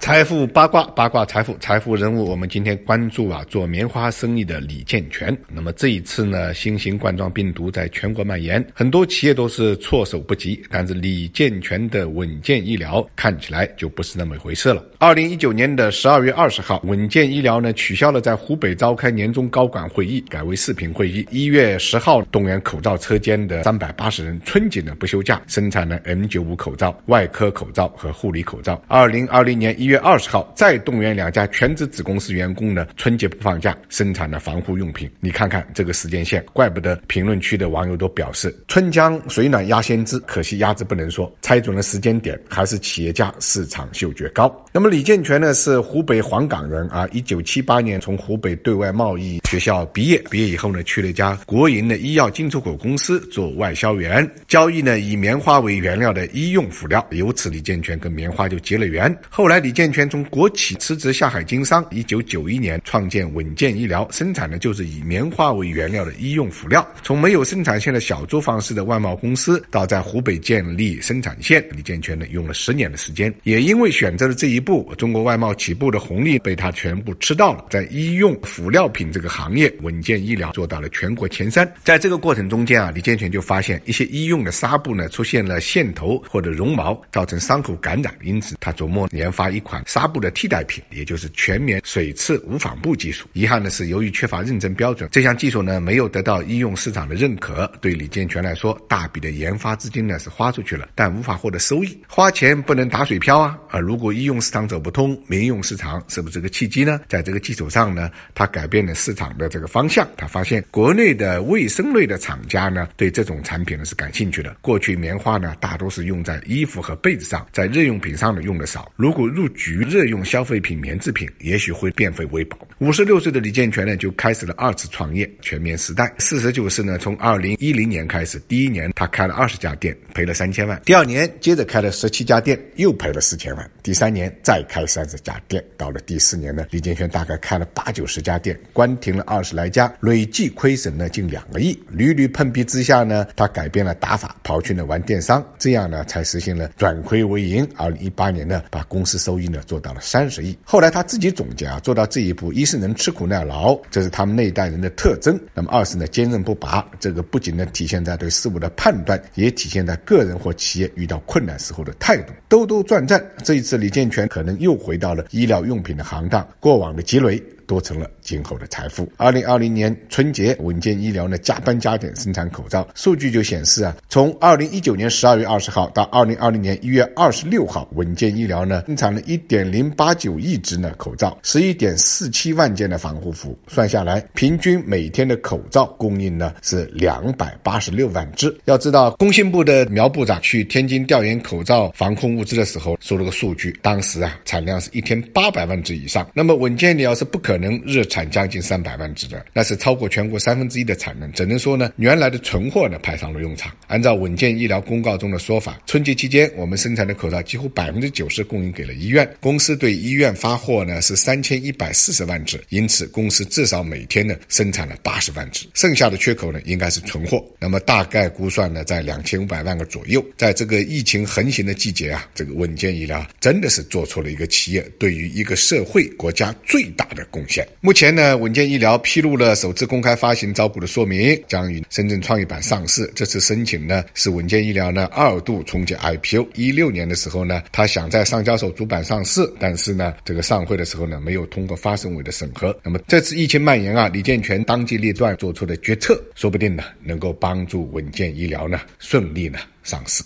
财富八卦，八卦财富，财富人物。我们今天关注啊，做棉花生意的李建全。那么这一次呢，新型冠状病毒在全国蔓延，很多企业都是措手不及。但是李建全的稳健医疗看起来就不是那么回事了。二零一九年的十二月二十号，稳健医疗呢取消了在湖北召开年终高管会议，改为视频会议。一月十号，动员口罩车间的三百八十人，春节呢不休假，生产了 N 九五口罩、外科口罩和护理口罩。二零二零年一月。二十号，再动员两家全职子公司员工呢，春节不放假，生产了防护用品。你看看这个时间线，怪不得评论区的网友都表示“春江水暖鸭先知”，可惜鸭子不能说。猜准了时间点，还是企业家市场嗅觉高。那么李建全呢，是湖北黄冈人啊，一九七八年从湖北对外贸易学校毕业，毕业以后呢，去了一家国营的医药进出口公司做外销员，交易呢以棉花为原料的医用辅料，由此李建全跟棉花就结了缘。后来李李健全从国企辞职下海经商，一九九一年创建稳健医疗，生产的就是以棉花为原料的医用辅料。从没有生产线的小作坊式的外贸公司，到在湖北建立生产线，李健全呢用了十年的时间。也因为选择了这一步，中国外贸起步的红利被他全部吃到了。在医用辅料品这个行业，稳健医疗做到了全国前三。在这个过程中间啊，李健全就发现一些医用的纱布呢出现了线头或者绒毛，造成伤口感染，因此他琢磨研发一款。纱布的替代品，也就是全棉水刺无纺布技术。遗憾的是，由于缺乏认证标准，这项技术呢没有得到医用市场的认可。对李健全来说，大笔的研发资金呢是花出去了，但无法获得收益。花钱不能打水漂啊！啊，如果医用市场走不通，民用市场是不是个契机呢？在这个基础上呢，他改变了市场的这个方向。他发现国内的卫生类的厂家呢对这种产品呢是感兴趣的。过去棉花呢大多是用在衣服和被子上，在日用品上呢用的少。如果入局热用消费品棉制品，也许会变废为宝。五十六岁的李建全呢，就开始了二次创业，全面时代。事实就是呢，从二零一零年开始，第一年他开了二十家店，赔了三千万；第二年接着开了十七家店，又赔了四千万；第三年再开三十家店，到了第四年呢，李建全大概开了八九十家店，关停了二十来家，累计亏损呢近两个亿。屡屡碰壁之下呢，他改变了打法，跑去呢玩电商，这样呢才实现了转亏为盈。二零一八年呢，把公司收益呢做到。了三十亿。后来他自己总结啊，做到这一步，一是能吃苦耐劳，这是他们那一代人的特征；那么二是呢，坚韧不拔。这个不仅呢体现在对事物的判断，也体现在个人或企业遇到困难时候的态度。兜兜转转，这一次李健全可能又回到了医疗用品的行当，过往的积累。多成了今后的财富。二零二零年春节，稳健医疗呢加班加点生产口罩，数据就显示啊，从二零一九年十二月二十号到二零二零年一月二十六号，稳健医疗呢生产了一点零八九亿只呢口罩，十一点四七万件的防护服，算下来，平均每天的口罩供应呢是两百八十六万只。要知道，工信部的苗部长去天津调研口罩防控物资的时候，说了个数据，当时啊产量是一天八百万只以上。那么稳健医疗是不可能。能日产将近三百万只的，那是超过全国三分之一的产能。只能说呢，原来的存货呢派上了用场。按照稳健医疗公告中的说法，春节期间我们生产的口罩几乎百分之九十供应给了医院。公司对医院发货呢是三千一百四十万只，因此公司至少每天呢生产了八十万只。剩下的缺口呢应该是存货，那么大概估算呢在两千五百万个左右。在这个疫情横行的季节啊，这个稳健医疗真的是做出了一个企业对于一个社会国家最大的贡献。目前呢，稳健医疗披露了首次公开发行招股的说明，将于深圳创业板上市。这次申请呢，是稳健医疗呢二度重启 IPO。一六年的时候呢，他想在上交所主板上市，但是呢，这个上会的时候呢，没有通过发审委的审核。那么这次疫情蔓延啊，李建全当机立断做出的决策，说不定呢，能够帮助稳健医疗呢顺利呢上市。